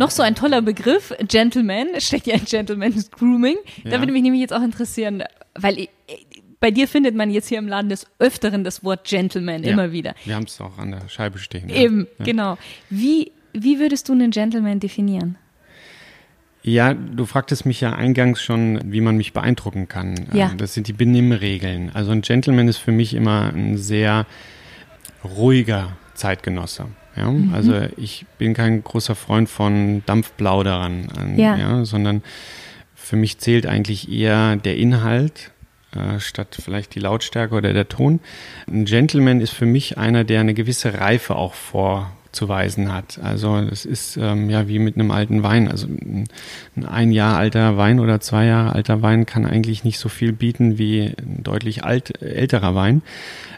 noch so ein toller Begriff, Gentleman, steckt ja ein Gentleman's Grooming. Ja. Da würde mich nämlich jetzt auch interessieren, weil ich, bei dir findet man jetzt hier im Laden des Öfteren das Wort Gentleman ja. immer wieder. Wir haben es auch an der Scheibe stehen. Eben, ja. genau. Wie, wie würdest du einen Gentleman definieren? Ja, du fragtest mich ja eingangs schon, wie man mich beeindrucken kann. Ja. Das sind die Benimmregeln. Also ein Gentleman ist für mich immer ein sehr ruhiger Zeitgenosse. Ja? Mhm. Also ich bin kein großer Freund von Dampfplauderern, ja. ja. sondern für mich zählt eigentlich eher der Inhalt äh, statt vielleicht die Lautstärke oder der Ton. Ein Gentleman ist für mich einer, der eine gewisse Reife auch vorzuweisen hat. Also es ist ähm, ja wie mit einem alten Wein. Also ein, ein Jahr alter Wein oder zwei Jahre alter Wein kann eigentlich nicht so viel bieten wie ein deutlich alt, älterer Wein.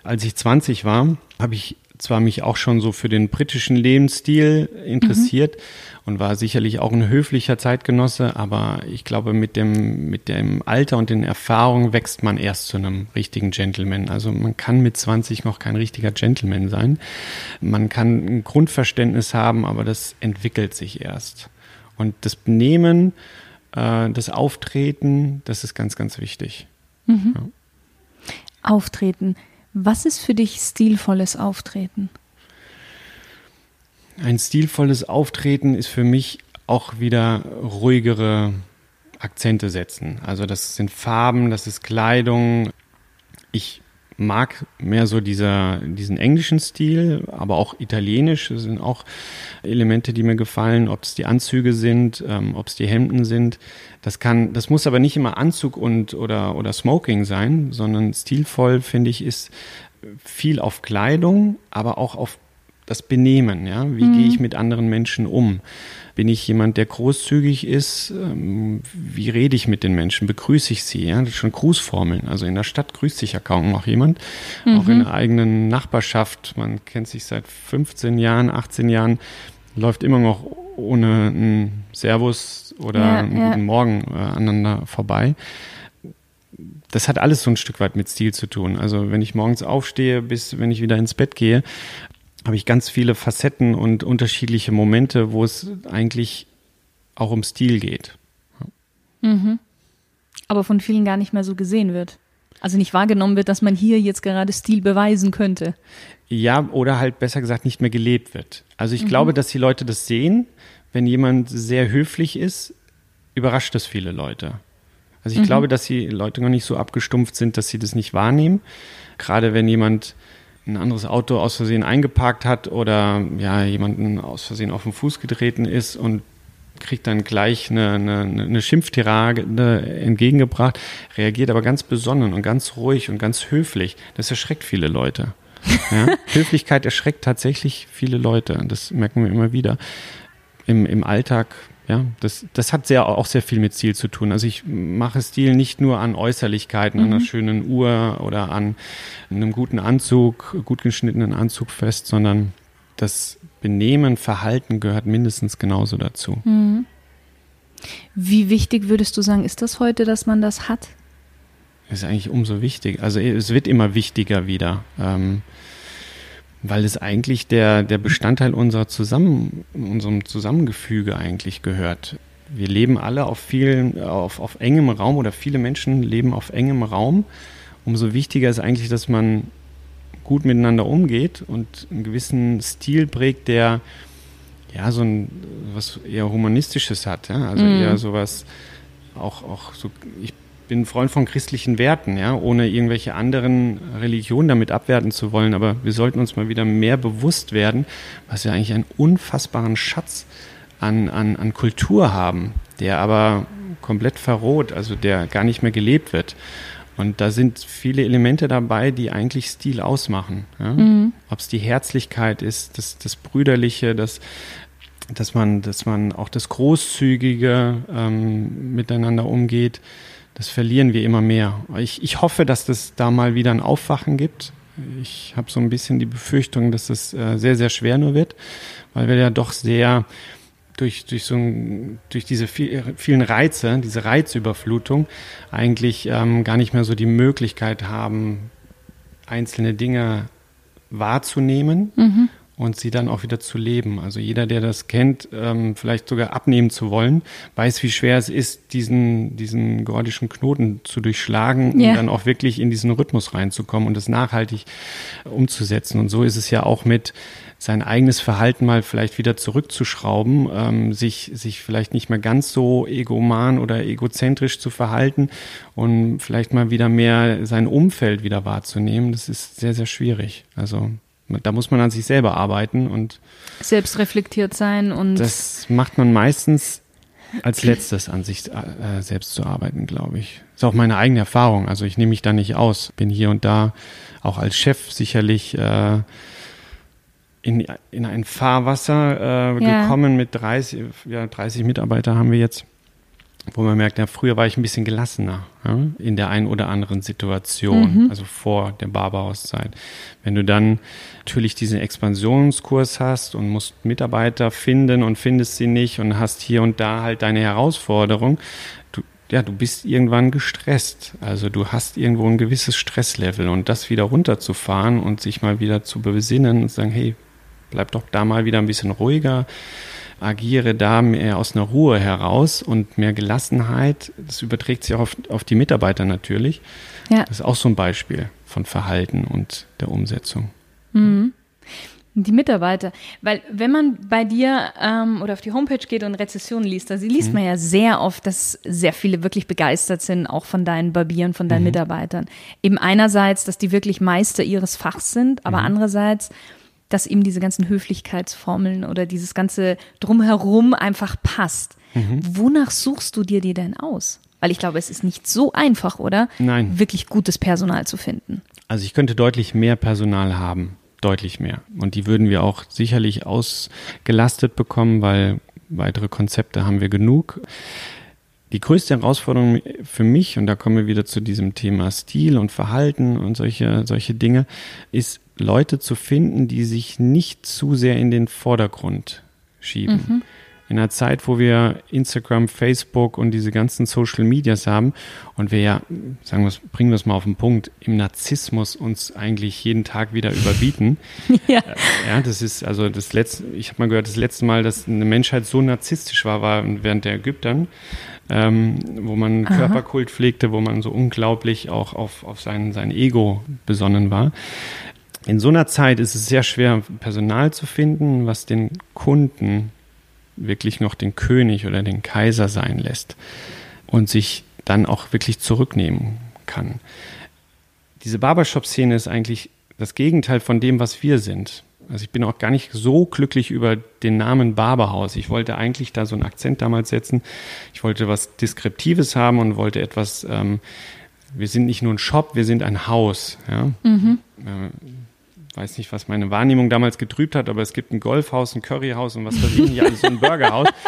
Als ich 20 war, habe ich zwar mich auch schon so für den britischen Lebensstil interessiert mhm. und war sicherlich auch ein höflicher Zeitgenosse, aber ich glaube, mit dem, mit dem Alter und den Erfahrungen wächst man erst zu einem richtigen Gentleman. Also man kann mit 20 noch kein richtiger Gentleman sein. Man kann ein Grundverständnis haben, aber das entwickelt sich erst. Und das Benehmen, äh, das Auftreten, das ist ganz, ganz wichtig. Mhm. Ja. Auftreten. Was ist für dich stilvolles Auftreten? Ein stilvolles Auftreten ist für mich auch wieder ruhigere Akzente setzen. Also das sind Farben, das ist Kleidung. Ich mag mehr so dieser, diesen englischen Stil, aber auch italienisch das sind auch Elemente, die mir gefallen, ob es die Anzüge sind, ähm, ob es die Hemden sind. Das kann, das muss aber nicht immer Anzug und oder, oder Smoking sein, sondern stilvoll, finde ich, ist viel auf Kleidung, aber auch auf das Benehmen, ja. Wie mhm. gehe ich mit anderen Menschen um? Bin ich jemand, der großzügig ist? Ähm, wie rede ich mit den Menschen? Begrüße ich sie? Ja, das sind schon Grußformeln. Also in der Stadt grüßt sich ja kaum noch jemand. Mhm. Auch in der eigenen Nachbarschaft. Man kennt sich seit 15 Jahren, 18 Jahren, läuft immer noch ohne ein Servus oder ja, einen ja. guten Morgen äh, aneinander vorbei das hat alles so ein Stück weit mit Stil zu tun. Also wenn ich morgens aufstehe, bis wenn ich wieder ins Bett gehe, habe ich ganz viele Facetten und unterschiedliche Momente, wo es eigentlich auch um Stil geht. Mhm. Aber von vielen gar nicht mehr so gesehen wird. Also nicht wahrgenommen wird, dass man hier jetzt gerade Stil beweisen könnte. Ja, oder halt besser gesagt nicht mehr gelebt wird. Also ich mhm. glaube, dass die Leute das sehen. Wenn jemand sehr höflich ist, überrascht das viele Leute. Also ich mhm. glaube, dass die Leute noch nicht so abgestumpft sind, dass sie das nicht wahrnehmen. Gerade wenn jemand ein anderes Auto aus Versehen eingeparkt hat oder ja, jemanden aus Versehen auf den Fuß getreten ist und kriegt dann gleich eine, eine, eine Schimpftirade entgegengebracht, reagiert aber ganz besonnen und ganz ruhig und ganz höflich. Das erschreckt viele Leute. Ja? Höflichkeit erschreckt tatsächlich viele Leute. Das merken wir immer wieder. Im, im Alltag ja, das, das hat sehr, auch sehr viel mit Stil zu tun. Also ich mache Stil nicht nur an Äußerlichkeiten, mhm. an einer mhm. schönen Uhr oder an einem guten Anzug, gut geschnittenen Anzug fest, sondern das Benehmen, Verhalten gehört mindestens genauso dazu. Mhm. Wie wichtig würdest du sagen, ist das heute, dass man das hat? ist eigentlich umso wichtiger. Also es wird immer wichtiger wieder. Ähm, weil es eigentlich der, der Bestandteil unserer Zusammen, unserem Zusammengefüge eigentlich gehört. Wir leben alle auf vielen, auf, auf engem Raum oder viele Menschen leben auf engem Raum. Umso wichtiger ist eigentlich, dass man gut miteinander umgeht und einen gewissen Stil prägt, der ja so ein was eher humanistisches hat, ja? also mm. eher sowas auch auch so ich bin ein Freund von christlichen Werten, ja, ohne irgendwelche anderen Religionen damit abwerten zu wollen. Aber wir sollten uns mal wieder mehr bewusst werden, was wir eigentlich einen unfassbaren Schatz an, an, an Kultur haben, der aber komplett verroht, also der gar nicht mehr gelebt wird. Und da sind viele Elemente dabei, die eigentlich Stil ausmachen. Ja? Mhm. Ob es die Herzlichkeit ist, das, das Brüderliche, das, dass man, dass man auch das Großzügige ähm, miteinander umgeht das verlieren wir immer mehr. Ich, ich hoffe, dass es da mal wieder ein Aufwachen gibt. Ich habe so ein bisschen die Befürchtung, dass es äh, sehr, sehr schwer nur wird, weil wir ja doch sehr durch, durch, so ein, durch diese viel, vielen Reize, diese Reizüberflutung, eigentlich ähm, gar nicht mehr so die Möglichkeit haben, einzelne Dinge wahrzunehmen, mhm. Und sie dann auch wieder zu leben. Also jeder, der das kennt, ähm, vielleicht sogar abnehmen zu wollen, weiß, wie schwer es ist, diesen, diesen gordischen Knoten zu durchschlagen Ja. und dann auch wirklich in diesen Rhythmus reinzukommen und das nachhaltig umzusetzen. Und so ist es ja auch mit sein eigenes Verhalten mal vielleicht wieder zurückzuschrauben, ähm, sich, sich vielleicht nicht mehr ganz so egoman oder egozentrisch zu verhalten und vielleicht mal wieder mehr sein Umfeld wieder wahrzunehmen. Das ist sehr, sehr schwierig. Also da muss man an sich selber arbeiten und Selbst reflektiert sein und das macht man meistens als letztes an sich äh, selbst zu arbeiten, glaube ich. Ist auch meine eigene Erfahrung. Also ich nehme mich da nicht aus. Bin hier und da auch als Chef sicherlich äh, in, in ein Fahrwasser äh, Ja. gekommen mit 30, ja, 30 Mitarbeiter haben wir jetzt, wo man merkt, ja, früher war ich ein bisschen gelassener ja, in der einen oder anderen Situation, also vor der Barberhauszeit. Wenn du dann natürlich diesen Expansionskurs hast und musst Mitarbeiter finden und findest sie nicht und hast hier und da halt deine Herausforderung, du, ja, du bist irgendwann gestresst. Also du hast irgendwo ein gewisses Stresslevel und das wieder runterzufahren und sich mal wieder zu besinnen und sagen, hey, bleib doch da mal wieder ein bisschen ruhiger, agiere da mehr aus einer Ruhe heraus und mehr Gelassenheit. Das überträgt sich auch auf, auf die Mitarbeiter natürlich. ja. Das ist auch so ein Beispiel von Verhalten und der Umsetzung. Die Mitarbeiter, weil wenn man bei dir ähm, oder auf die Homepage geht und Rezessionen liest, da liest Mhm. man ja sehr oft, dass sehr viele wirklich begeistert sind, auch von deinen Barbieren, von Mhm. deinen Mitarbeitern. Eben einerseits, dass die wirklich Meister ihres Fachs sind, aber Mhm. andererseits, dass eben diese ganzen Höflichkeitsformeln oder dieses ganze Drumherum einfach passt. Mhm. Wonach suchst du dir die denn aus? Weil ich glaube, es ist nicht so einfach, oder? Nein. Wirklich gutes Personal zu finden. Also ich könnte deutlich mehr Personal haben, deutlich mehr. Und die würden wir auch sicherlich ausgelastet bekommen, weil weitere Konzepte haben wir genug. Die größte Herausforderung für mich, und da kommen wir wieder zu diesem Thema Stil und Verhalten und solche, solche Dinge, ist Leute zu finden, die sich nicht zu sehr in den Vordergrund schieben. In einer Zeit, wo wir Instagram, Facebook und diese ganzen Social Medias haben und wir ja, sagen wir es, bringen wir es mal auf den Punkt, im Narzissmus uns eigentlich jeden Tag wieder überbieten. Ja. Ja, das ist also das letzte, ich habe mal gehört, das letzte Mal, dass eine Menschheit so narzisstisch war, war während der Ägyptern, ähm, wo man Aha. Körperkult pflegte, wo man so unglaublich auch auf, auf sein, sein Ego besonnen war. In so einer Zeit ist es sehr schwer, Personal zu finden, was den Kunden wirklich noch den König oder den Kaiser sein lässt und sich dann auch wirklich zurücknehmen kann. Diese Barbershop-Szene ist eigentlich das Gegenteil von dem, was wir sind. Also ich bin auch gar nicht so glücklich über den Namen Barberhaus. Ich wollte eigentlich da so einen Akzent damals setzen. Ich wollte was Deskriptives haben und wollte etwas, ähm, wir sind nicht nur ein Shop, wir sind ein Haus. Ja? Äh, weiß nicht, was meine Wahrnehmung damals getrübt hat, aber es gibt ein Golfhaus, ein Curryhaus und was weiß ich nicht, alles so ein Burgerhaus.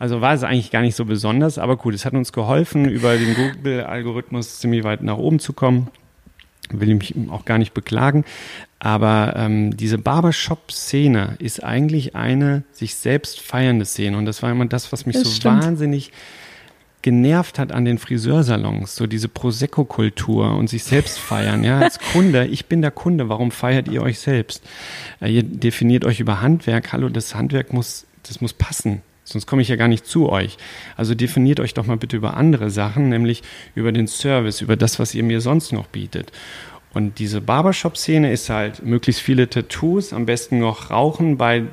Also war es eigentlich gar nicht so besonders, aber gut, es hat uns geholfen, über den Google-Algorithmus ziemlich weit nach oben zu kommen. Will ich mich auch gar nicht beklagen. Aber ähm, diese Barbershop-Szene ist eigentlich eine sich selbst feiernde Szene. Und das war immer das, was mich Das so stimmt. wahnsinnig genervt hat an den Friseursalons, so diese Prosecco-Kultur und sich selbst feiern. Ja, als Kunde, ich bin der Kunde, warum feiert ihr euch selbst? Äh, ihr definiert euch über Handwerk. Hallo, das Handwerk muss, das muss passen. Sonst komme ich ja gar nicht zu euch. Also definiert euch doch mal bitte über andere Sachen, nämlich über den Service, über das, was ihr mir sonst noch bietet. Und diese Barbershop-Szene ist halt möglichst viele Tattoos, am besten noch Rauchen bei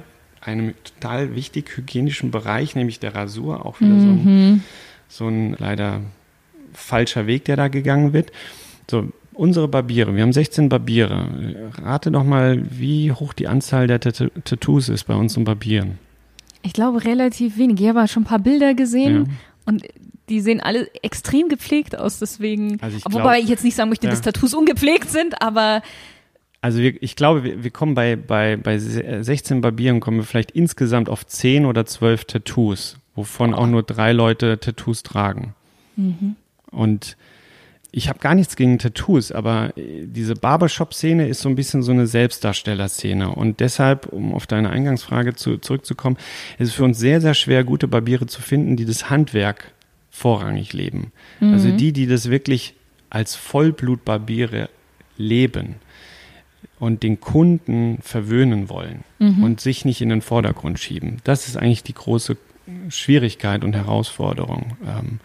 einem total wichtig hygienischen Bereich, nämlich der Rasur, auch wieder so ein so ein leider falscher Weg, der da gegangen wird. So, unsere Barbiere, wir haben 16 Barbiere. Rate doch mal, wie hoch die Anzahl der Tat Tattoos ist bei unseren Barbieren. Ich glaube relativ wenig. Ich habe schon ein paar Bilder gesehen Ja. und die sehen alle extrem gepflegt aus, deswegen. Also ich wobei glaub- ich jetzt nicht sagen möchte, Ja. dass Tattoos ungepflegt sind, aber Also wir, ich glaube, wir, wir kommen bei, bei, bei se- 16 Barbieren, kommen wir vielleicht insgesamt auf 10 oder 12 Tattoos, wovon auch nur drei Leute Tattoos tragen. Und ich habe gar nichts gegen Tattoos, aber äh, diese Barbershop-Szene ist so ein bisschen so eine Selbstdarsteller-Szene. Und deshalb, um auf deine Eingangsfrage zu, zurückzukommen, ist es für uns sehr, sehr schwer, gute Barbiere zu finden, die das Handwerk vorrangig leben. Also die, die das wirklich als Vollblutbarbiere leben. und den Kunden verwöhnen wollen mhm. und sich nicht in den Vordergrund schieben. Das ist eigentlich die große Schwierigkeit und Herausforderung. Ähm,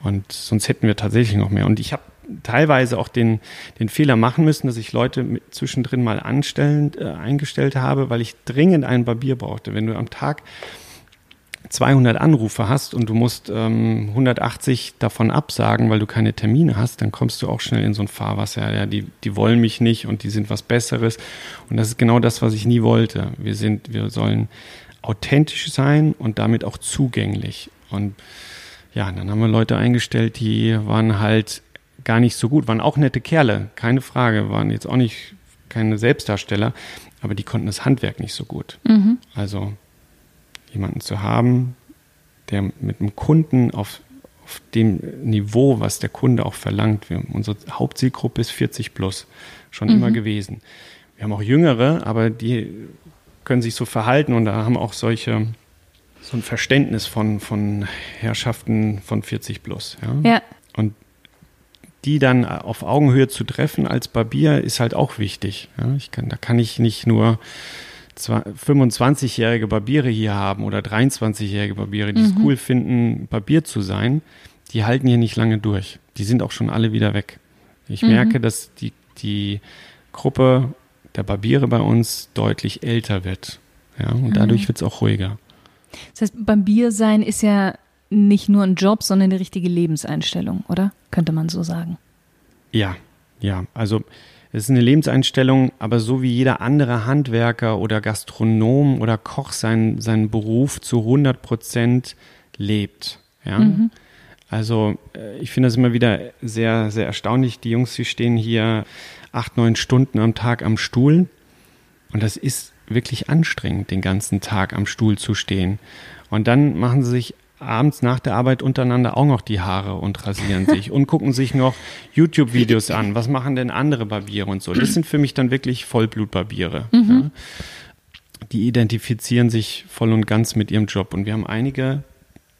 und sonst hätten wir tatsächlich noch mehr. Und ich habe teilweise auch den, den Fehler machen müssen, dass ich Leute mit zwischendrin mal anstellen, äh, eingestellt habe, weil ich dringend einen Barbier brauchte. Wenn du am Tag 200 Anrufe hast und du musst ähm, 180 davon absagen, weil du keine Termine hast, dann kommst du auch schnell in so ein Fahrwasser. Ja, die, die wollen mich nicht und die sind was Besseres. Und das ist genau das, was ich nie wollte. Wir sind, wir sollen authentisch sein und damit auch zugänglich. Und ja, dann haben wir Leute eingestellt, die waren halt gar nicht so gut, waren auch nette Kerle, keine Frage, waren jetzt auch nicht keine Selbstdarsteller, aber die konnten das Handwerk nicht so gut. Mhm. Also jemanden zu haben, der mit einem Kunden auf, auf dem Niveau, was der Kunde auch verlangt. Wir, unsere Hauptzielgruppe ist 40 plus, schon mhm. immer gewesen. Wir haben auch Jüngere, aber die können sich so verhalten und da haben auch solche so ein Verständnis von, von Herrschaften von 40 plus. Ja. ja. Und die dann auf Augenhöhe zu treffen als Barbier ist halt auch wichtig. Ja. Ich kann, da kann ich nicht nur 25-jährige Barbiere hier haben oder 23-jährige Barbiere, die mhm. es cool finden, Barbier zu sein, die halten hier nicht lange durch. Die sind auch schon alle wieder weg. Ich mhm. merke, dass die, die Gruppe der Barbiere bei uns deutlich älter wird. Ja, und mhm. dadurch wird es auch ruhiger. Das heißt, Barbier sein ist ja nicht nur ein Job, sondern eine richtige Lebenseinstellung, oder? Könnte man so sagen. Ja, ja. Also es ist eine Lebenseinstellung, aber so wie jeder andere Handwerker oder Gastronom oder Koch seinen, seinen Beruf zu 100 Prozent lebt. Ja? Mhm. Also äh, ich finde das immer wieder sehr, sehr erstaunlich. Die Jungs, die stehen hier acht, neun Stunden am Tag am Stuhl. Und das ist wirklich anstrengend, den ganzen Tag am Stuhl zu stehen. Und dann machen sie sich abends nach der Arbeit untereinander auch noch die Haare und rasieren sich und gucken sich noch YouTube-Videos an. Was machen denn andere Barbiere und so? Das sind für mich dann wirklich Vollblutbarbiere. Mhm. Ja. Die identifizieren sich voll und ganz mit ihrem Job. Und wir haben einige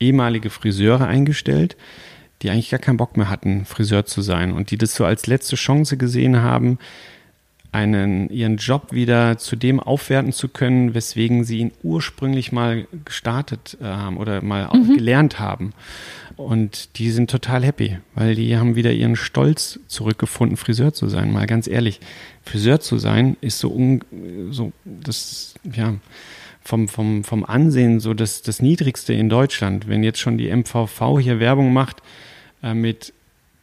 ehemalige Friseure eingestellt, die eigentlich gar keinen Bock mehr hatten, Friseur zu sein und die das so als letzte Chance gesehen haben, einen, ihren Job wieder zu dem aufwerten zu können, weswegen sie ihn ursprünglich mal gestartet haben äh, oder mal mhm. gelernt haben. Und die sind total happy, weil die haben wieder ihren Stolz zurückgefunden, Friseur zu sein. Mal ganz ehrlich, Friseur zu sein ist so, un, so das, ja, vom, vom, vom Ansehen so das, das Niedrigste in Deutschland. Wenn jetzt schon die MVV hier Werbung macht äh, mit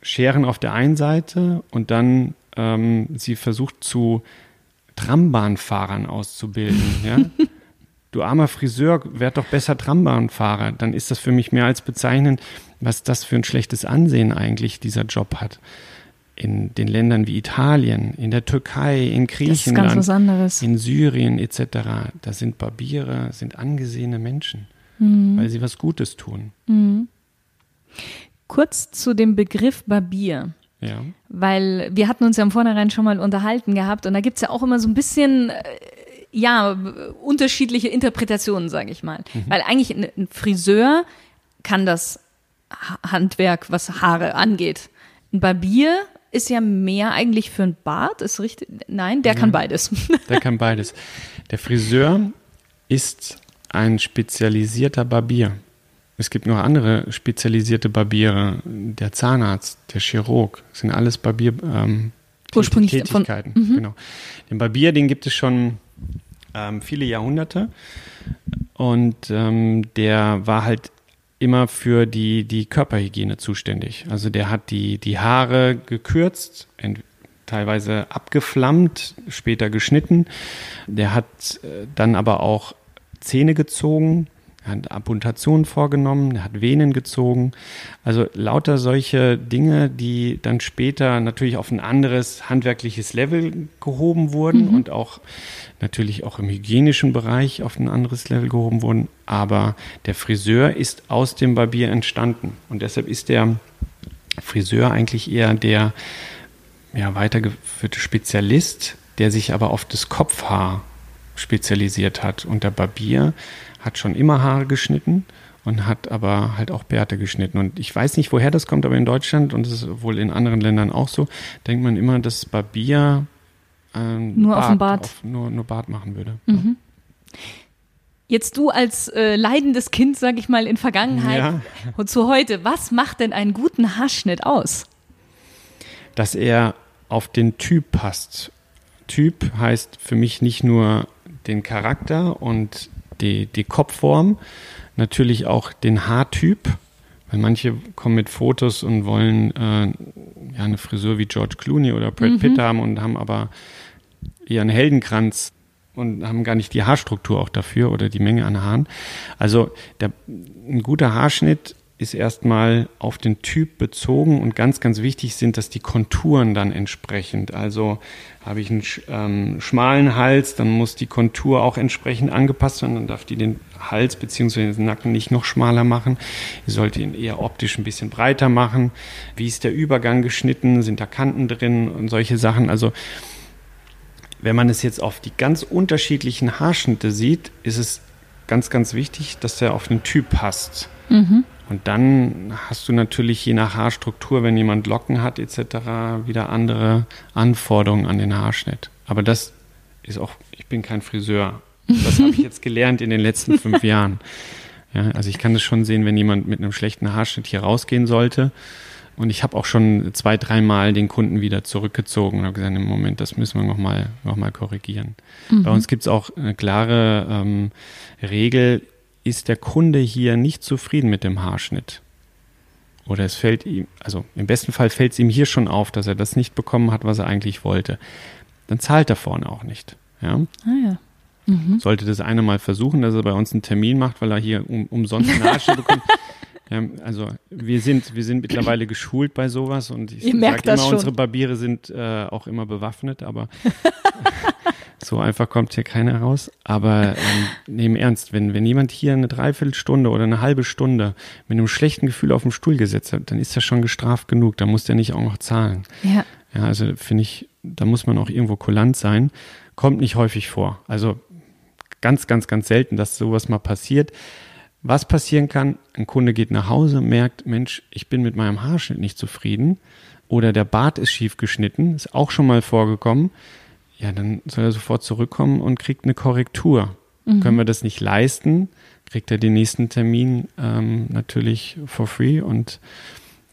Scheren auf der einen Seite und dann ähm, sie versucht zu Trambahnfahrern auszubilden. Ja? du armer Friseur, werd doch besser Trambahnfahrer. Dann ist das für mich mehr als bezeichnend, was das für ein schlechtes Ansehen eigentlich dieser Job hat. In den Ländern wie Italien, in der Türkei, in Griechenland, in Syrien etc. Da sind Barbiere, sind angesehene Menschen, mhm. weil sie was Gutes tun. Mhm. Kurz zu dem Begriff Barbier. Ja. Weil wir hatten uns ja im Vornherein schon mal unterhalten gehabt und da gibt es ja auch immer so ein bisschen, äh, ja, unterschiedliche Interpretationen, sage ich mal. Mhm. Weil eigentlich ein Friseur kann das Handwerk, was Haare angeht. Ein Barbier ist ja mehr eigentlich für ein Bart, ist richtig? Nein, der ja, kann beides. Der kann beides. Der Friseur ist ein spezialisierter Barbier. Es gibt noch andere spezialisierte Barbiere. Der Zahnarzt, der Chirurg, das sind alles Barbier. Ähm, Ursprünglich Tätigkeiten. Von, mhm. genau. Den Barbier, den gibt es schon ähm, viele Jahrhunderte. Und ähm, der war halt immer für die, die Körperhygiene zuständig. Also der hat die, die Haare gekürzt, teilweise abgeflammt, später geschnitten. Der hat äh, dann aber auch Zähne gezogen, er hat Amputationen vorgenommen, er hat Venen gezogen. Also lauter solche Dinge, die dann später natürlich auf ein anderes handwerkliches Level gehoben wurden mhm. und auch natürlich auch im hygienischen Bereich auf ein anderes Level gehoben wurden. Aber der Friseur ist aus dem Barbier entstanden. Und deshalb ist der Friseur eigentlich eher der ja, weitergeführte Spezialist, der sich aber auf das Kopfhaar spezialisiert hat. Und der Barbier hat schon immer Haare geschnitten und hat aber halt auch Bärte geschnitten. Und ich weiß nicht, woher das kommt, aber in Deutschland und es ist wohl in anderen Ländern auch so, denkt man immer, dass Barbier ähm, nur Bart, auf dem Bart. Auf, nur, nur Bart machen würde. Mhm. Jetzt du als äh, leidendes Kind, sag ich mal, in Vergangenheit ja. und zu heute, was macht denn einen guten Haarschnitt aus? Dass er auf den Typ passt. Typ heißt für mich nicht nur den Charakter und die, die Kopfform, natürlich auch den Haartyp, weil manche kommen mit Fotos und wollen äh, ja, eine Frisur wie George Clooney oder Brad mhm. Pitt haben und haben aber eher einen Heldenkranz und haben gar nicht die Haarstruktur auch dafür oder die Menge an Haaren. Also der, ein guter Haarschnitt ist erstmal auf den Typ bezogen und ganz, ganz wichtig sind, dass die Konturen dann entsprechend. Also habe ich einen ähm, schmalen Hals, dann muss die Kontur auch entsprechend angepasst werden. Dann darf die den Hals bzw. den Nacken nicht noch schmaler machen. Ihr sollt ihn eher optisch ein bisschen breiter machen. Wie ist der Übergang geschnitten? Sind da Kanten drin und solche Sachen? Also wenn man es jetzt auf die ganz unterschiedlichen Haarschnitte sieht, ist es ganz, ganz wichtig, dass der auf den Typ passt. Mhm. Und dann hast du natürlich je nach Haarstruktur, wenn jemand Locken hat etc., wieder andere Anforderungen an den Haarschnitt. Aber das ist auch, ich bin kein Friseur. Das habe ich jetzt gelernt in den letzten fünf Jahren. Ja, also ich kann das schon sehen, wenn jemand mit einem schlechten Haarschnitt hier rausgehen sollte und ich habe auch schon zwei, dreimal den Kunden wieder zurückgezogen und habe gesagt, im Moment, das müssen wir nochmal noch mal korrigieren. Mhm. Bei uns gibt es auch eine klare ähm, Regel, ist der Kunde hier nicht zufrieden mit dem Haarschnitt? Oder es fällt ihm, also im besten Fall fällt es ihm hier schon auf, dass er das nicht bekommen hat, was er eigentlich wollte. Dann zahlt er vorne auch nicht. Ja? Ah ja. Mhm. Sollte das eine mal versuchen, dass er bei uns einen Termin macht, weil er hier um, umsonst einen Haarschnitt bekommt, Ja, also wir sind, wir sind mittlerweile geschult bei sowas und ich sage immer, schon. unsere Barbiere sind äh, auch immer bewaffnet, aber so einfach kommt hier keiner raus. Aber ähm, nehmen ernst, wenn, wenn jemand hier eine Dreiviertelstunde oder eine halbe Stunde mit einem schlechten Gefühl auf den Stuhl gesetzt hat, dann ist er schon gestraft genug, da muss der nicht auch noch zahlen. Ja. Ja, also finde ich, da muss man auch irgendwo kulant sein. Kommt nicht häufig vor. Also ganz, ganz, ganz selten, dass sowas mal passiert. Was passieren kann, ein Kunde geht nach Hause, merkt, Mensch, ich bin mit meinem Haarschnitt nicht zufrieden oder der Bart ist schief geschnitten, ist auch schon mal vorgekommen. Ja, dann soll er sofort zurückkommen und kriegt eine Korrektur. Mhm. Können wir das nicht leisten, kriegt er den nächsten Termin ähm, natürlich for free und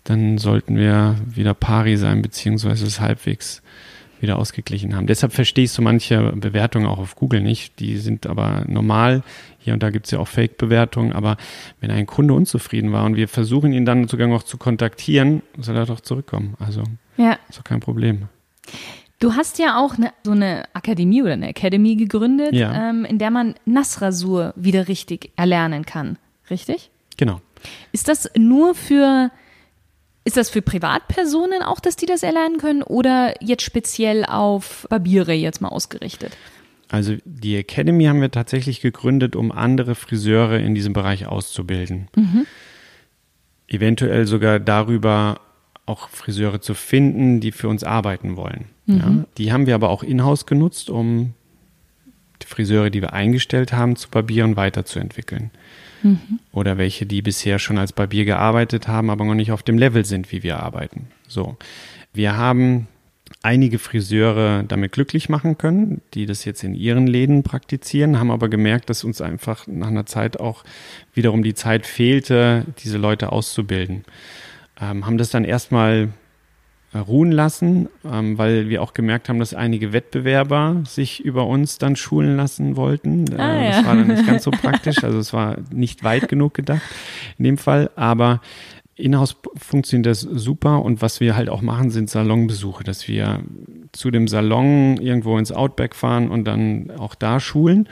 dann sollten wir wieder pari sein, beziehungsweise es halbwegs wieder ausgeglichen haben. Deshalb verstehe ich so manche Bewertungen auch auf Google nicht. Die sind aber normal. Hier und da gibt es ja auch Fake-Bewertungen. Aber wenn ein Kunde unzufrieden war und wir versuchen ihn dann sogar noch zu kontaktieren, soll er doch zurückkommen. Also ja. ist doch kein Problem. Du hast ja auch eine, so eine Akademie oder eine Academy gegründet, ja. ähm, in der man Nassrasur wieder richtig erlernen kann. Richtig? Genau. Ist das nur für ist das für Privatpersonen auch, dass die das erlernen können oder jetzt speziell auf Barbiere jetzt mal ausgerichtet? Also die Academy haben wir tatsächlich gegründet, um andere Friseure in diesem Bereich auszubilden. Mhm. Eventuell sogar darüber auch Friseure zu finden, die für uns arbeiten wollen. Mhm. Ja, die haben wir aber auch in-house genutzt, um die Friseure, die wir eingestellt haben, zu Barbieren weiterzuentwickeln. Mhm. Oder welche, die bisher schon als Barbier gearbeitet haben, aber noch nicht auf dem Level sind, wie wir arbeiten. So. Wir haben einige Friseure damit glücklich machen können, die das jetzt in ihren Läden praktizieren, haben aber gemerkt, dass uns einfach nach einer Zeit auch wiederum die Zeit fehlte, diese Leute auszubilden. Ähm, haben das dann erstmal ruhen lassen, ähm, weil wir auch gemerkt haben, dass einige Wettbewerber sich über uns dann schulen lassen wollten. Äh, ah, ja. Das war dann nicht ganz so praktisch, also es war nicht weit genug gedacht in dem Fall, aber Inhouse funktioniert das super und was wir halt auch machen, sind Salonbesuche, dass wir zu dem Salon irgendwo ins Outback fahren und dann auch da schulen.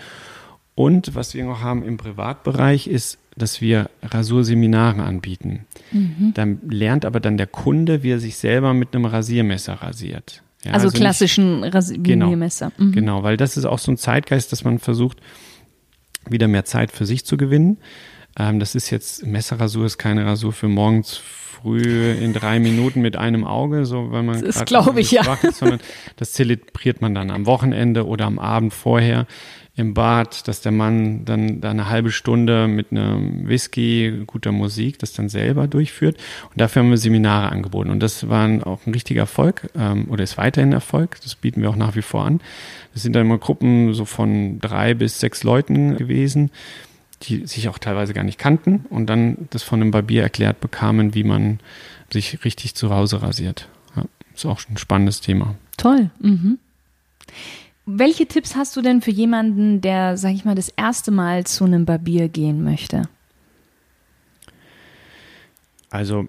Und was wir noch haben im Privatbereich ist dass wir Rasurseminare anbieten. Mhm. Dann lernt aber dann der Kunde, wie er sich selber mit einem Rasiermesser rasiert. Ja, also, also, klassischen nicht, Rasiermesser. Genau, mhm. genau, weil das ist auch so ein Zeitgeist, dass man versucht, wieder mehr Zeit für sich zu gewinnen. Ähm, das ist jetzt, Messerrasur ist keine Rasur für morgens früh in drei Minuten mit einem Auge, so wenn man das glaube ich ja, ist, sondern das zelebriert man dann am Wochenende oder am Abend vorher im Bad, dass der Mann dann da eine halbe Stunde mit einem Whisky, guter Musik, das dann selber durchführt. Und dafür haben wir Seminare angeboten. Und das war auch ein richtiger Erfolg ähm, oder ist weiterhin Erfolg. Das bieten wir auch nach wie vor an. Das sind dann immer Gruppen so von drei bis sechs Leuten gewesen, die sich auch teilweise gar nicht kannten und dann das von einem Barbier erklärt bekamen, wie man sich richtig zu Hause rasiert. Ja, ist auch ein spannendes Thema. Toll. Mhm. Welche Tipps hast du denn für jemanden, der, sag ich mal, das erste Mal zu einem Barbier gehen möchte? Also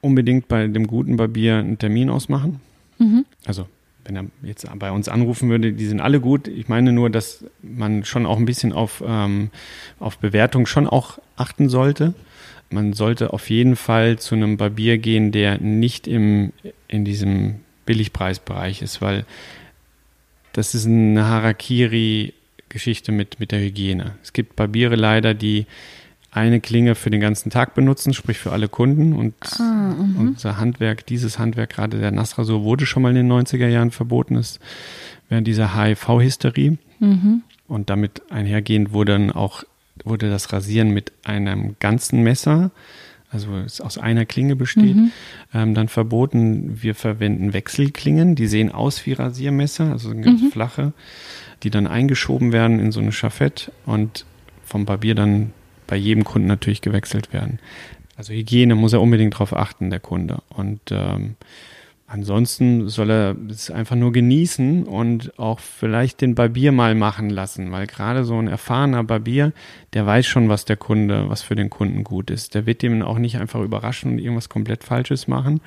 unbedingt bei dem guten Barbier einen Termin ausmachen. Mhm. Also wenn er jetzt bei uns anrufen würde, die sind alle gut. Ich meine nur, dass man schon auch ein bisschen auf, ähm, auf Bewertung schon auch achten sollte. Man sollte auf jeden Fall zu einem Barbier gehen, der nicht im, in diesem Billigpreisbereich ist, weil das ist eine Harakiri-Geschichte mit, mit der Hygiene. Es gibt Barbiere leider, die eine Klinge für den ganzen Tag benutzen, sprich für alle Kunden. Und ah, unser Handwerk, dieses Handwerk, gerade der Nasrasur, wurde schon mal in den 90er Jahren verboten, ist während dieser HIV-Hysterie. Mhm. Und damit einhergehend wurde dann auch, wurde das Rasieren mit einem ganzen Messer also es aus einer Klinge besteht, mhm. ähm, dann verboten. Wir verwenden Wechselklingen, die sehen aus wie Rasiermesser, also ganz mhm. flache, die dann eingeschoben werden in so eine Schafett und vom Barbier dann bei jedem Kunden natürlich gewechselt werden. Also Hygiene muss er unbedingt darauf achten, der Kunde. Und ähm, Ansonsten soll er es einfach nur genießen und auch vielleicht den Barbier mal machen lassen, weil gerade so ein erfahrener Barbier, der weiß schon, was der Kunde, was für den Kunden gut ist. Der wird dem auch nicht einfach überraschen und irgendwas komplett Falsches machen.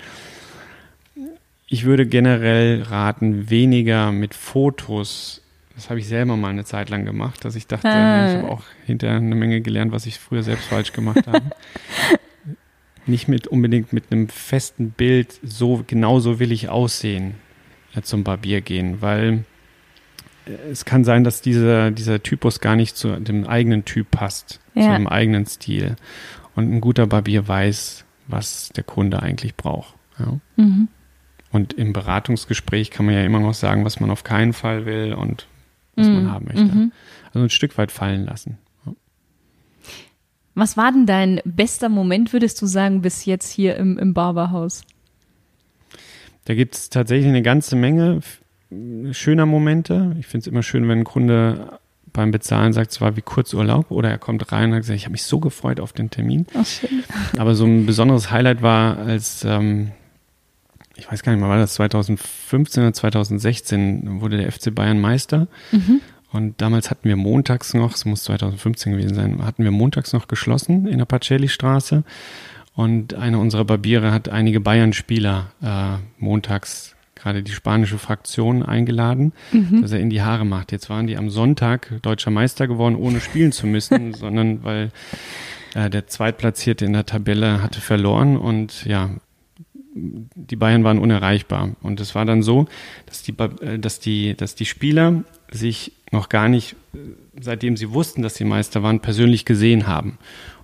Ich würde generell raten, weniger mit Fotos. Das habe ich selber mal eine Zeit lang gemacht, dass ich dachte, ah. ich habe auch hinterher eine Menge gelernt, was ich früher selbst falsch gemacht habe. nicht mit unbedingt mit einem festen Bild, so genauso will ich aussehen, äh, zum Barbier gehen, weil äh, es kann sein, dass dieser, dieser Typus gar nicht zu dem eigenen Typ passt, ja. zu einem eigenen Stil. Und ein guter Barbier weiß, was der Kunde eigentlich braucht. Ja. Mhm. Und im Beratungsgespräch kann man ja immer noch sagen, was man auf keinen Fall will und was mhm. man haben möchte. Mhm. Also ein Stück weit fallen lassen. Was war denn dein bester Moment, würdest du sagen, bis jetzt hier im, im Barberhaus? Da gibt es tatsächlich eine ganze Menge schöner Momente. Ich finde es immer schön, wenn ein Kunde beim Bezahlen sagt, es war wie Kurzurlaub oder er kommt rein und hat gesagt, ich habe mich so gefreut auf den Termin. Ach, schön. Aber so ein besonderes Highlight war, als ähm, ich weiß gar nicht mehr, war das 2015 oder 2016, wurde der FC Bayern Meister. Mhm. Und damals hatten wir montags noch, es muss 2015 gewesen sein, hatten wir montags noch geschlossen in der Pacelli-Straße. Und einer unserer Barbiere hat einige Bayern-Spieler äh, montags gerade die spanische Fraktion eingeladen, mhm. dass er in die Haare macht. Jetzt waren die am Sonntag deutscher Meister geworden, ohne spielen zu müssen, sondern weil äh, der Zweitplatzierte in der Tabelle hatte verloren und ja, die Bayern waren unerreichbar. Und es war dann so, dass die, äh, dass die, dass die Spieler sich noch gar nicht, seitdem sie wussten, dass sie Meister waren, persönlich gesehen haben.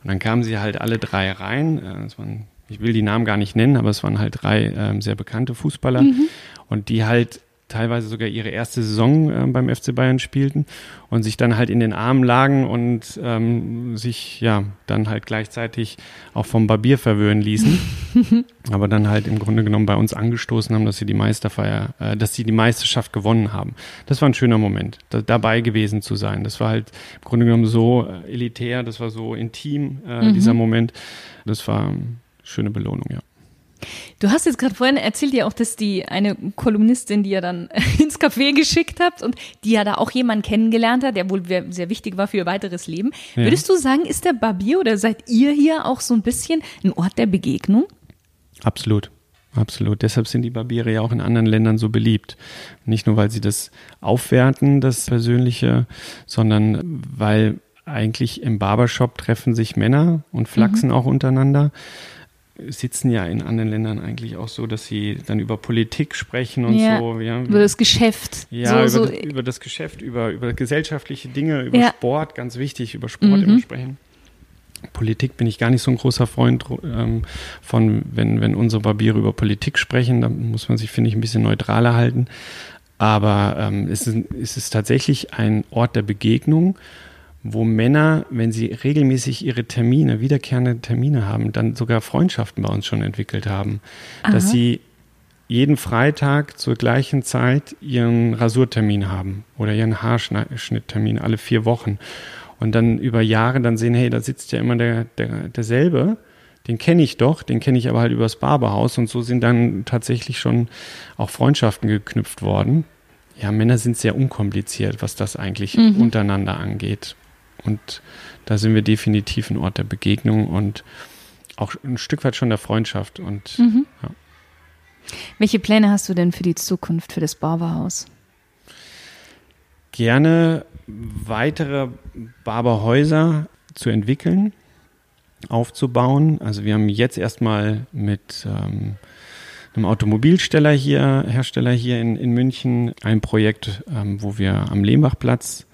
Und dann kamen sie halt alle drei rein. Äh, waren, ich will die Namen gar nicht nennen, aber es waren halt drei äh, sehr bekannte Fußballer. Mhm. Und die halt teilweise sogar ihre erste Saison äh, beim FC Bayern spielten und sich dann halt in den Armen lagen und ähm, sich ja dann halt gleichzeitig auch vom Barbier verwöhnen ließen. Aber dann halt im Grunde genommen bei uns angestoßen haben, dass sie die Meisterfeier, äh, dass sie die Meisterschaft gewonnen haben. Das war ein schöner Moment, da, dabei gewesen zu sein. Das war halt im Grunde genommen so äh, elitär, das war so intim, äh, mhm. dieser Moment. Das war eine schöne Belohnung, ja. Du hast jetzt gerade vorhin erzählt ja auch, dass die eine Kolumnistin, die ihr dann ins Café geschickt habt und die ja da auch jemanden kennengelernt hat, der wohl sehr wichtig war für ihr weiteres Leben. Ja. Würdest du sagen, ist der Barbier oder seid ihr hier auch so ein bisschen ein Ort der Begegnung? Absolut. Absolut. Deshalb sind die Barbiere ja auch in anderen Ländern so beliebt. Nicht nur, weil sie das aufwerten, das Persönliche, sondern weil eigentlich im Barbershop treffen sich Männer und flachsen mhm. auch untereinander sitzen ja in anderen Ländern eigentlich auch so, dass sie dann über Politik sprechen und ja, so. Ja. Über das Geschäft. Ja, so, über, so. Das, über, Das, Geschäft, über, über gesellschaftliche Dinge, über ja. Sport, ganz wichtig, über Sport mhm. immer sprechen. Politik bin ich gar nicht so ein großer Freund ähm, von, wenn, wenn unsere Barbiere über Politik sprechen, da muss man sich, finde ich, ein bisschen neutraler halten. Aber ähm, es, ist, es ist tatsächlich ein Ort der Begegnung, wo Männer, wenn sie regelmäßig ihre Termine, wiederkehrende Termine haben, dann sogar Freundschaften bei uns schon entwickelt haben. Aha. Dass sie jeden Freitag zur gleichen Zeit ihren Rasurtermin haben oder ihren Haarschnitttermin alle vier Wochen. Und dann über Jahre dann sehen, hey, da sitzt ja immer der, der, derselbe, den kenne ich doch, den kenne ich aber halt übers Barberhaus und so sind dann tatsächlich schon auch Freundschaften geknüpft worden. Ja, Männer sind sehr unkompliziert, was das eigentlich mhm. untereinander angeht. Und da sind wir definitiv ein Ort der Begegnung und auch ein Stück weit schon der Freundschaft. Und mhm. ja. Welche Pläne hast du denn für die Zukunft, für das Barberhaus? Gerne weitere Barberhäuser zu entwickeln, aufzubauen. Also wir haben jetzt erstmal mit ähm, einem Automobilsteller hier, Hersteller hier in, in München ein Projekt, ähm, wo wir am Lehmbachplatz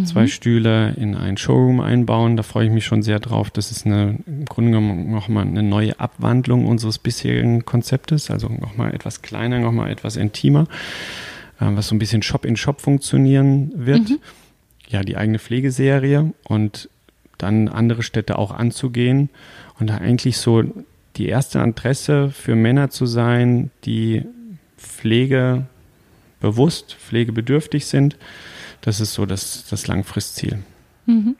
mhm. zwei Stühle in ein Showroom einbauen. Da freue ich mich schon sehr drauf. Das ist eine, im Grunde genommen nochmal eine neue Abwandlung unseres bisherigen Konzeptes. Also nochmal etwas kleiner, nochmal etwas intimer, äh, was so ein bisschen Shop-in-Shop -Shop funktionieren wird. Mhm. Ja, die eigene Pflegeserie und dann andere Städte auch anzugehen und da eigentlich so die erste Adresse für Männer zu sein, die Pflege bewusst, pflegebedürftig sind das ist so das, das Langfristziel. Mhm.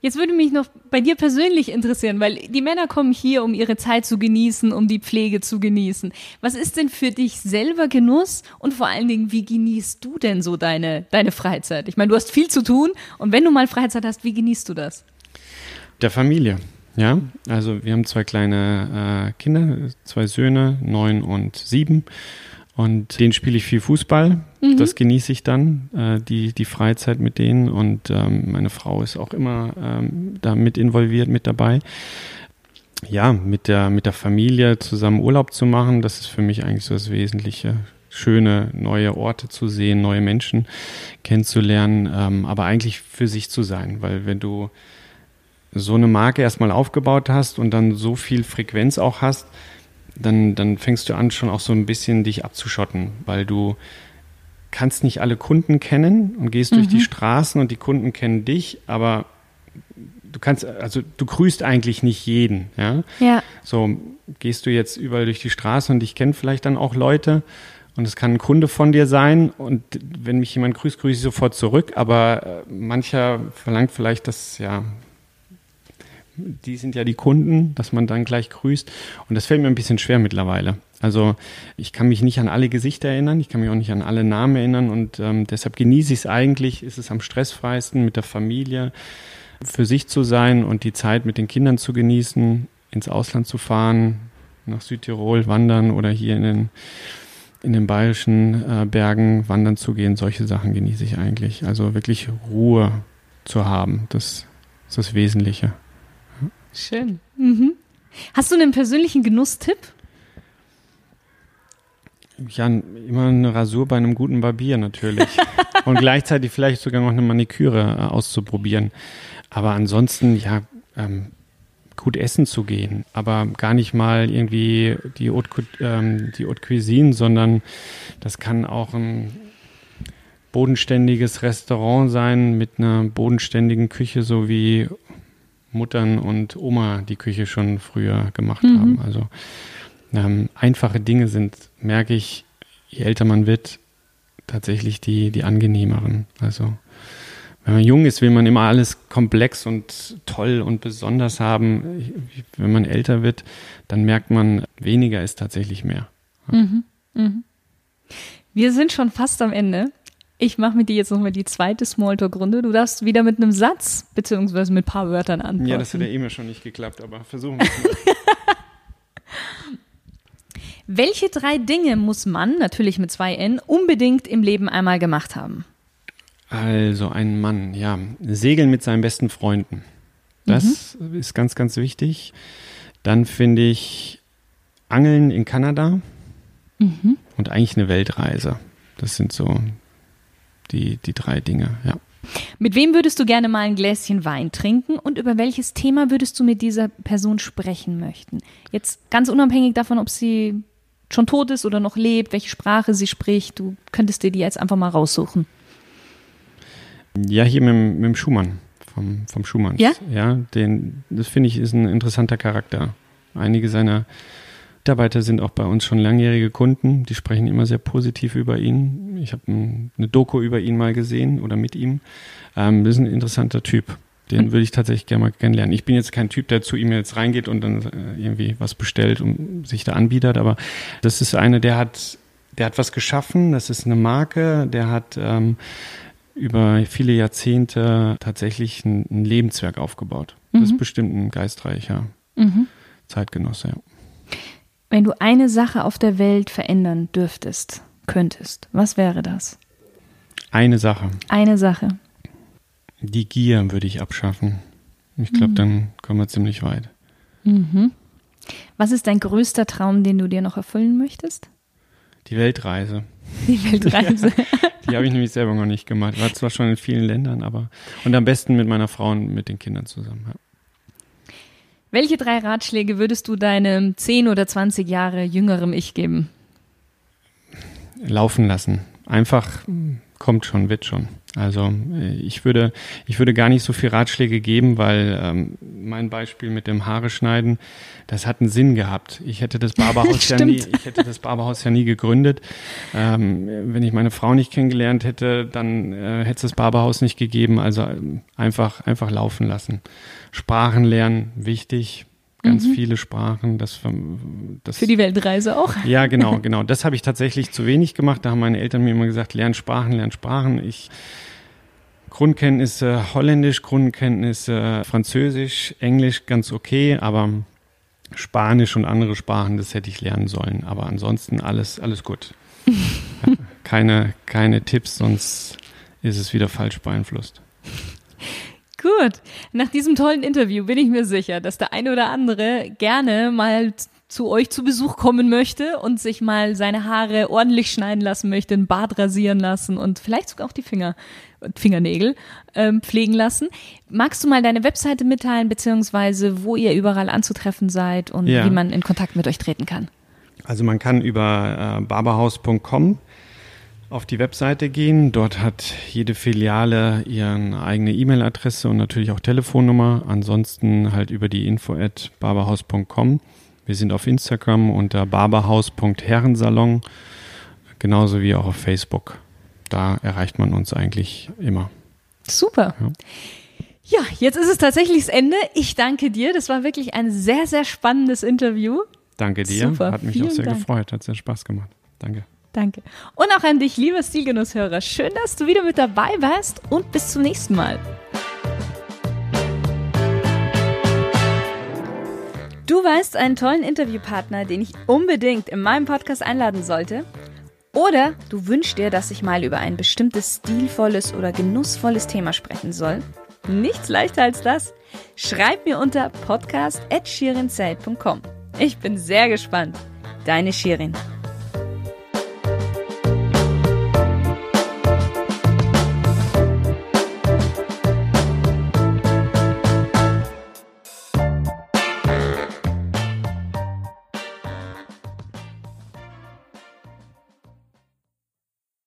Jetzt würde mich noch bei dir persönlich interessieren, weil die Männer kommen hier, um ihre Zeit zu genießen, um die Pflege zu genießen. Was ist denn für dich selber Genuss und vor allen Dingen, wie genießt du denn so deine, deine Freizeit? Ich meine, du hast viel zu tun und wenn du mal Freizeit hast, wie genießt du das? Der Familie. Ja, also wir haben zwei kleine äh, Kinder, zwei Söhne, neun und sieben. Und denen spiele ich viel Fußball. Mhm. Das genieße ich dann, äh, die, die Freizeit mit denen. Und ähm, meine Frau ist auch immer ähm, da mit involviert, mit dabei. Ja, mit der, mit der Familie zusammen Urlaub zu machen, das ist für mich eigentlich so das Wesentliche. Schöne neue Orte zu sehen, neue Menschen kennenzulernen, ähm, aber eigentlich für sich zu sein. Weil wenn du so eine Marke erstmal aufgebaut hast und dann so viel Frequenz auch hast, dann, dann fängst du an, schon auch so ein bisschen dich abzuschotten, weil du kannst nicht alle Kunden kennen und gehst mhm. durch die mhm. Straßen und die Kunden kennen dich, aber du kannst, also du grüßt eigentlich nicht jeden, ja. Ja. So gehst du jetzt überall durch die Straße und ich kenne vielleicht dann auch Leute und es kann ein Kunde von dir sein und wenn mich jemand grüßt, grüße ich sofort zurück, aber äh, mancher verlangt vielleicht, dass, ja, die sind ja die Kunden, dass man dann gleich grüßt. Und das fällt mir ein bisschen schwer mittlerweile. Also ich kann mich nicht an alle Gesichter erinnern, ich kann mich auch nicht an alle Namen erinnern und ähm, deshalb genieße ich es eigentlich, ist es am stressfreisten mit der Familie, für sich zu sein und die Zeit mit den Kindern zu genießen, ins Ausland zu fahren, nach Südtirol wandern oder hier in den, in den bayerischen äh, Bergen wandern zu gehen. Solche Sachen genieße ich eigentlich. Also wirklich Ruhe zu haben, das ist das Wesentliche. Schön. Mhm. Hast du einen persönlichen Genusstipp? Ja, immer eine Rasur bei einem guten Barbier natürlich. Und gleichzeitig vielleicht sogar noch eine Maniküre äh, auszuprobieren. Aber ansonsten, ja, ähm, gut essen zu gehen. Aber gar nicht mal irgendwie die Haute, ähm, die Haute Cuisine, sondern das kann auch ein bodenständiges Restaurant sein mit einer bodenständigen Küche, so wie Muttern und Oma die Küche schon früher gemacht mhm. haben. Also ähm, einfache Dinge sind, merke ich, je älter man wird, tatsächlich die, die angenehmeren. Also wenn man jung ist, will man immer alles komplex und toll und besonders haben. Wenn man älter wird, dann merkt man, weniger ist tatsächlich mehr. Mhm. Mhm. Wir sind schon fast am Ende. Ich mache mit dir jetzt nochmal die zweite Smalltalk-Runde. Du darfst wieder mit einem Satz beziehungsweise mit ein paar Wörtern antworten. Ja, das hat ja eh schon nicht geklappt, aber versuchen wir es mal. Welche drei Dinge muss man, natürlich mit zwei N, unbedingt im Leben einmal gemacht haben? Also ein Mann, ja, segeln mit seinen besten Freunden. Das mhm. ist ganz, ganz wichtig. Dann finde ich Angeln in Kanada mhm. und eigentlich eine Weltreise. Das sind so die, die drei Dinge, ja. Mit wem würdest du gerne mal ein Gläschen Wein trinken und über welches Thema würdest du mit dieser Person sprechen möchten? Jetzt ganz unabhängig davon, ob sie schon tot ist oder noch lebt, welche Sprache sie spricht, du könntest dir die jetzt einfach mal raussuchen. Ja, hier mit, mit dem Schumann, vom, vom Schumann. Ja? Ja, den, das finde ich ist ein interessanter Charakter. Einige seiner Mitarbeiter sind auch bei uns schon langjährige Kunden. Die sprechen immer sehr positiv über ihn. Ich habe ein, eine Doku über ihn mal gesehen oder mit ihm. Ähm, das ist ein interessanter Typ. Den hm. würde ich tatsächlich gerne mal kennenlernen. Ich bin jetzt kein Typ, der zu ihm jetzt reingeht und dann äh, irgendwie was bestellt und sich da anbietet, aber das ist einer, der hat, der hat was geschaffen. Das ist eine Marke. Der hat ähm, über viele Jahrzehnte tatsächlich ein, ein Lebenswerk aufgebaut. Mhm. Das ist bestimmt ein geistreicher mhm. Zeitgenosse. Ja. Wenn du eine Sache auf der Welt verändern dürftest, könntest, was wäre das? Eine Sache. Eine Sache. Die Gier würde ich abschaffen. Ich glaube, mhm. dann kommen wir ziemlich weit. Mhm. Was ist dein größter Traum, den du dir noch erfüllen möchtest? Die Weltreise. Die Weltreise. die habe ich nämlich selber noch nicht gemacht. War zwar schon in vielen Ländern, aber und am besten mit meiner Frau und mit den Kindern zusammen. Ja. Welche drei Ratschläge würdest du deinem 10 oder 20 Jahre jüngerem Ich geben? Laufen lassen. Einfach kommt schon, wird schon. Also äh, ich würde, ich würde gar nicht so viel Ratschläge geben, weil ähm, mein Beispiel mit dem Haare schneiden, das hat einen Sinn gehabt. Ich hätte das Barberhaus ja nie, ich hätte das Barberhaus ja nie gegründet. Ähm, wenn ich meine Frau nicht kennengelernt hätte, dann äh, hätte es das Barberhaus nicht gegeben. Also ähm, einfach, einfach laufen lassen. Sprachen lernen, wichtig. Ganz mhm. viele Sprachen. Das, das, Für die Weltreise auch? Ja, genau, genau. Das habe ich tatsächlich zu wenig gemacht. Da haben meine Eltern mir immer gesagt, lern Sprachen, lern Sprachen. Ich Grundkenntnisse Holländisch, Grundkenntnisse Französisch, Englisch ganz okay, aber Spanisch und andere Sprachen, das hätte ich lernen sollen. Aber ansonsten alles, alles gut. keine, keine Tipps, sonst ist es wieder falsch beeinflusst. Gut, nach diesem tollen Interview bin ich mir sicher, dass der eine oder andere gerne mal zu euch zu Besuch kommen möchte und sich mal seine Haare ordentlich schneiden lassen möchte, ein Bart rasieren lassen und vielleicht sogar auch die Finger, Fingernägel ähm, pflegen lassen. Magst du mal deine Webseite mitteilen, beziehungsweise wo ihr überall anzutreffen seid und ja. wie man in Kontakt mit euch treten kann? Also man kann über äh, barberhaus.com auf die Webseite gehen. Dort hat jede Filiale ihre eigene E-Mail-Adresse und natürlich auch Telefonnummer. Ansonsten halt über die info at barberhaus.com. Wir sind auf Instagram unter barberhaus.herrensalon, genauso wie auch auf Facebook. Da erreicht man uns eigentlich immer. Super. Ja. Ja, jetzt ist es tatsächlich das Ende. Ich danke dir. Das war wirklich ein sehr, sehr spannendes Interview. Danke dir. Super. Hat mich Vielen auch sehr Dank. gefreut. Hat sehr Spaß gemacht. Danke. Danke. Und auch an dich, lieber Stilgenusshörer. Schön, dass du wieder mit dabei warst und bis zum nächsten Mal. Du weißt einen tollen Interviewpartner, den ich unbedingt in meinem Podcast einladen sollte? Oder du wünschst dir, dass ich mal über ein bestimmtes stilvolles oder genussvolles Thema sprechen soll? Nichts leichter als das. Schreib mir unter podcast.shirinzeit.com. Ich bin sehr gespannt. Deine Shirin.